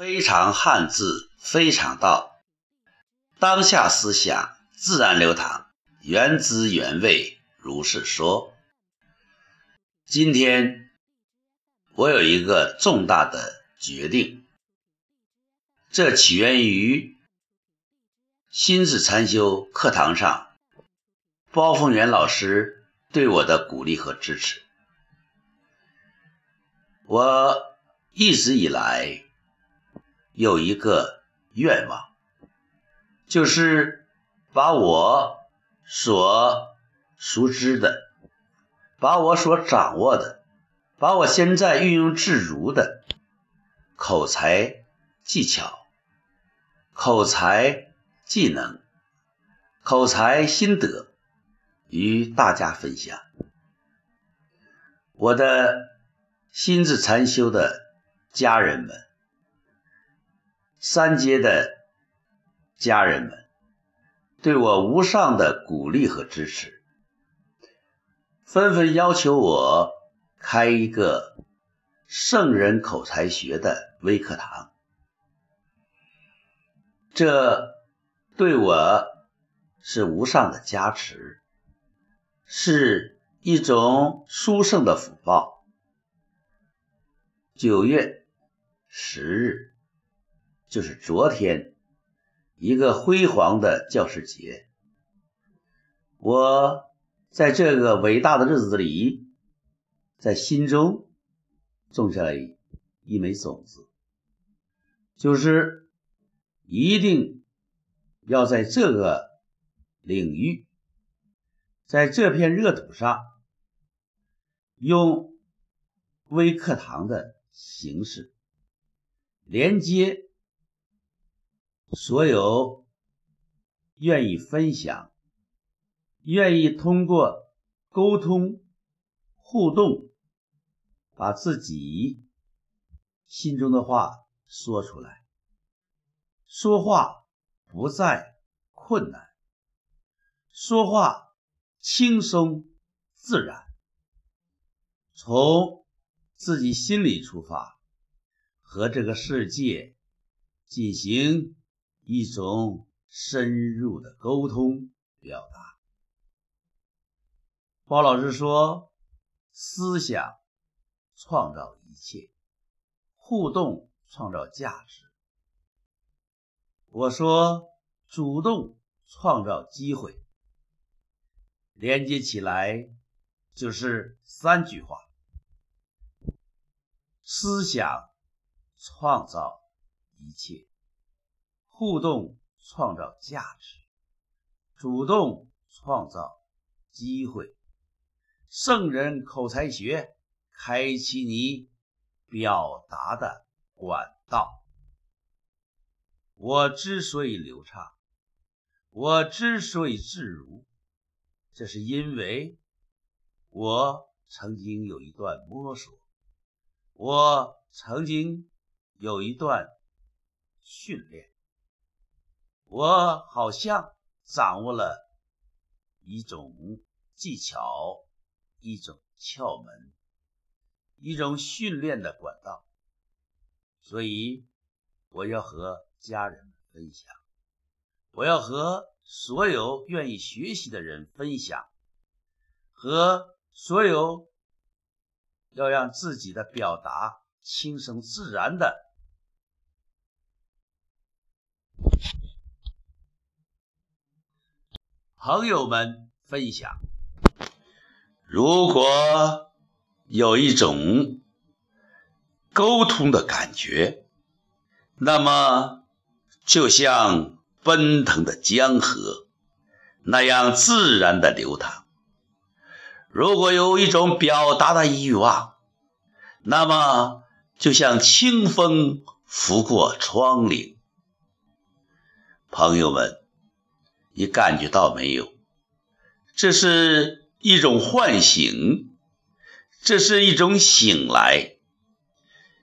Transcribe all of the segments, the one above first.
非常汉字，非常道。当下思想自然流淌，原汁原味，如是说。今天我有一个重大的决定，这起源于心智禅修课堂上包凤元老师对我的鼓励和支持。我一直以来。有一个愿望，就是把我所熟知的，把我所掌握的，把我现在运用自如的口才技巧、口才技能、口才心得与大家分享。我的心智禅修的家人们。三阶的家人们对我无上的鼓励和支持，纷纷要求我开一个圣人口才学的微课堂。这对我是无上的加持，是一种殊胜的福报。九月十日。就是昨天，一个辉煌的教师节。我在这个伟大的日子里，在心中种下了一枚种子，就是一定要在这个领域，在这片热土上，用微课堂的形式连接。所有愿意分享、愿意通过沟通互动，把自己心中的话说出来，说话不再困难，说话轻松自然，从自己心里出发，和这个世界进行。一种深入的沟通表达。包老师说：“思想创造一切，互动创造价值。”我说：“主动创造机会。”连接起来就是三句话：思想创造一切。互动创造价值，主动创造机会。圣人口才学，开启你表达的管道。我之所以流畅，我之所以自如，这是因为我曾经有一段摸索，我曾经有一段训练。我好像掌握了一种技巧，一种窍门，一种训练的管道，所以我要和家人分享，我要和所有愿意学习的人分享，和所有要让自己的表达轻松自然的。朋友们分享，如果有一种沟通的感觉，那么就像奔腾的江河那样自然的流淌；如果有一种表达的欲望，那么就像清风拂过窗棂。朋友们。你感觉到没有？这是一种唤醒，这是一种醒来。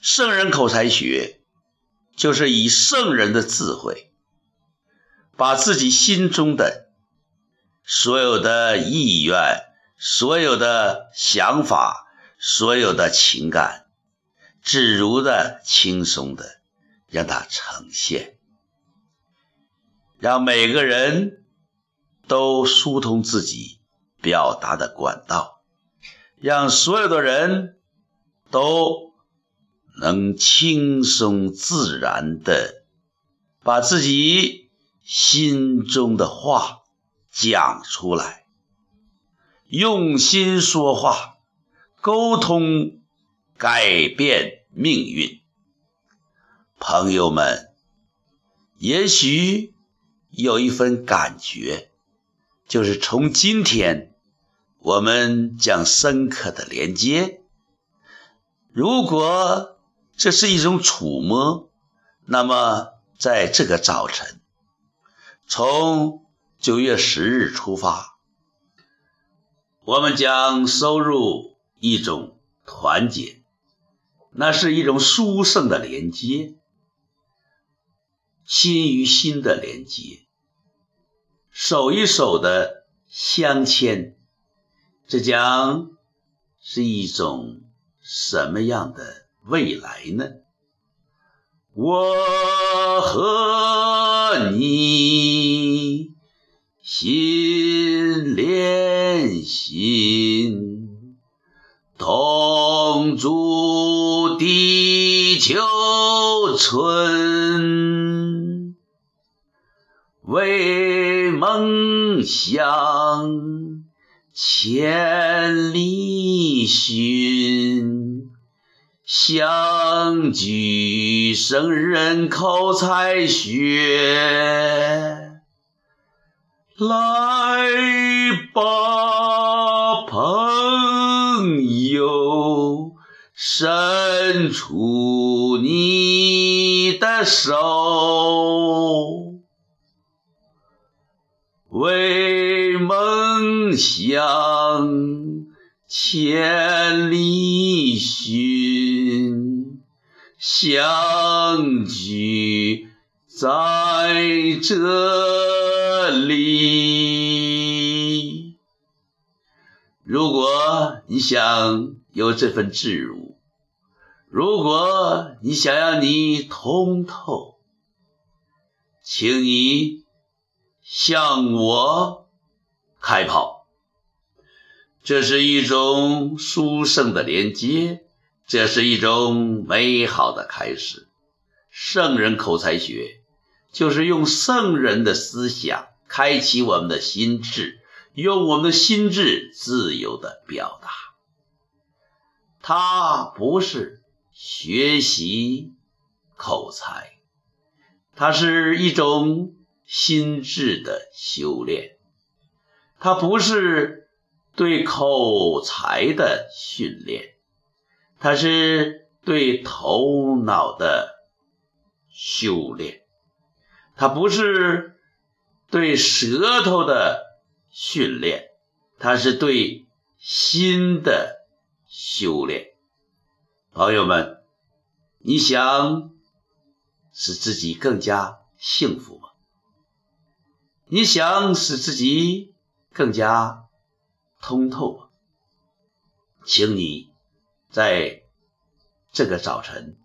圣人口才学就是以圣人的智慧，把自己心中的所有的意愿、所有的想法、所有的情感，自如的、轻松的，让它呈现，让每个人都疏通自己表达的管道，让所有的人都能轻松自然的把自己心中的话讲出来，用心说话，沟通，改变命运。朋友们，也许有一份感觉，就是从今天我们将深刻的连接。如果这是一种触摸，那么在这个早晨，从九月十日出发，我们将收入一种团结，那是一种殊胜的连接。心与心的连接，手一手的相牵，这将是一种什么样的未来呢？我和你心连心，同住地球村。为梦想千里寻，相聚生人口才学。来吧，朋友，伸出你的手。为梦想千里寻，相聚在这里。如果你想有这份自如，如果你想要你通透，请你。向我开炮，这是一种殊胜的连接，这是一种美好的开始。圣人口才学就是用圣人的思想开启我们的心智，用我们的心智自由的表达。它不是学习口才，它是一种。心智的修炼，它不是对口才的训练，它是对头脑的修炼，它不是对舌头的训练，它是对心的修炼。朋友们，你想使自己更加幸福吗？你想使自己更加通透？请你在这个早晨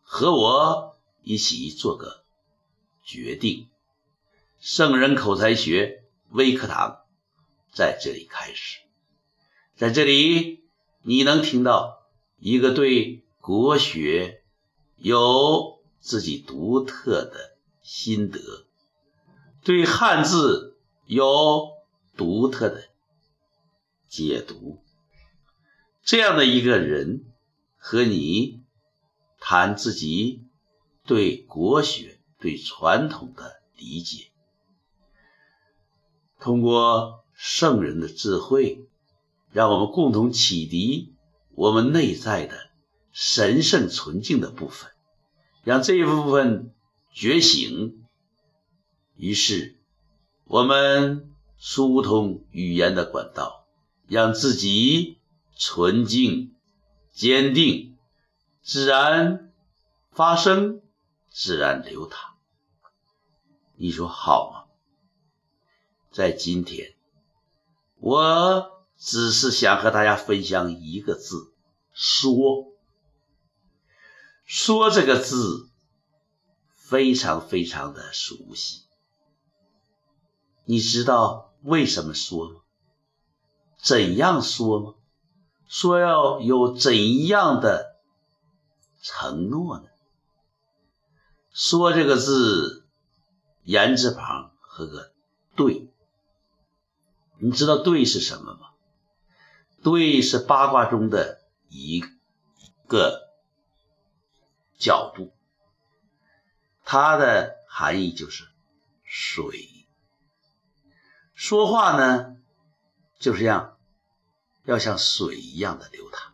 和我一起做个决定。圣人口才学微课堂在这里开始，在这里你能听到一个对国学有自己独特的心得。对汉字有独特的解读，这样的一个人和你谈自己对国学、对传统的理解，通过圣人的智慧，让我们共同启迪我们内在的神圣纯净的部分，让这一部分觉醒。于是，我们疏通语言的管道，让自己纯净、坚定、自然发生、自然流淌。你说好吗？在今天，我只是想和大家分享一个字：说。说这个字，非常非常的熟悉。你知道为什么说吗？怎样说吗？说要有怎样的承诺呢？说这个字，言字旁和个对。你知道对是什么吗？对是八卦中的一个角度，它的含义就是水。说话呢，就是像要像水一样的流淌。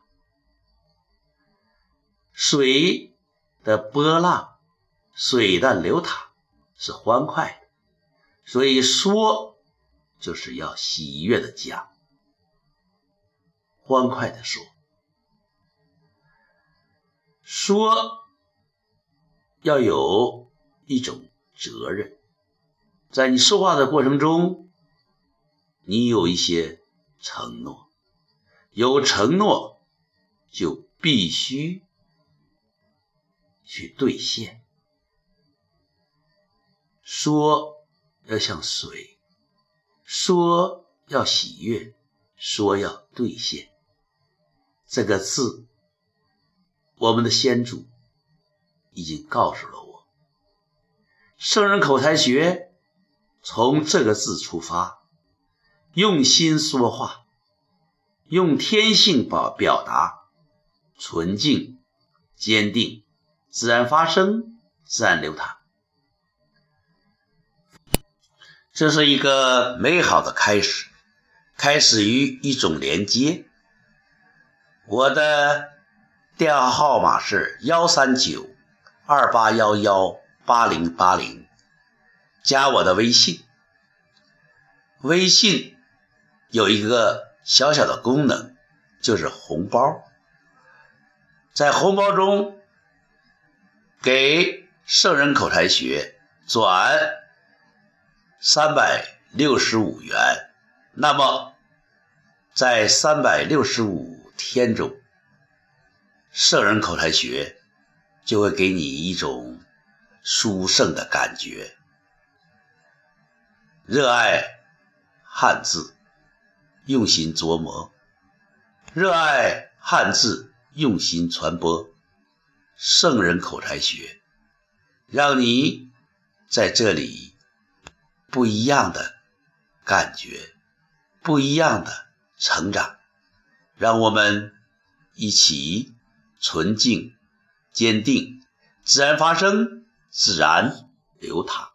水的波浪，水的流淌是欢快的，所以说就是要喜悦的讲，欢快的说。说要有一种责任，在你说话的过程中。你有一些承诺，有承诺就必须去兑现。说要像水，说要喜悦，说要兑现。这个字，我们的先祖已经告诉了我。圣人口才学从这个字出发。用心说话，用天性表表达，纯净、坚定，自然发生，自然流淌。这是一个美好的开始，开始于一种连接。我的电话号码是幺三九二八幺幺八零八零，加我的微信，微信。有一个小小的功能，就是红包。在红包中给圣人口才学转三百六十五元，那么在三百六十五天中，圣人口才学就会给你一种殊胜的感觉，热爱汉字。用心琢磨，热爱汉字，用心传播圣人口才学，让你在这里不一样的感觉，不一样的成长。让我们一起纯净、坚定，自然发生，自然流淌。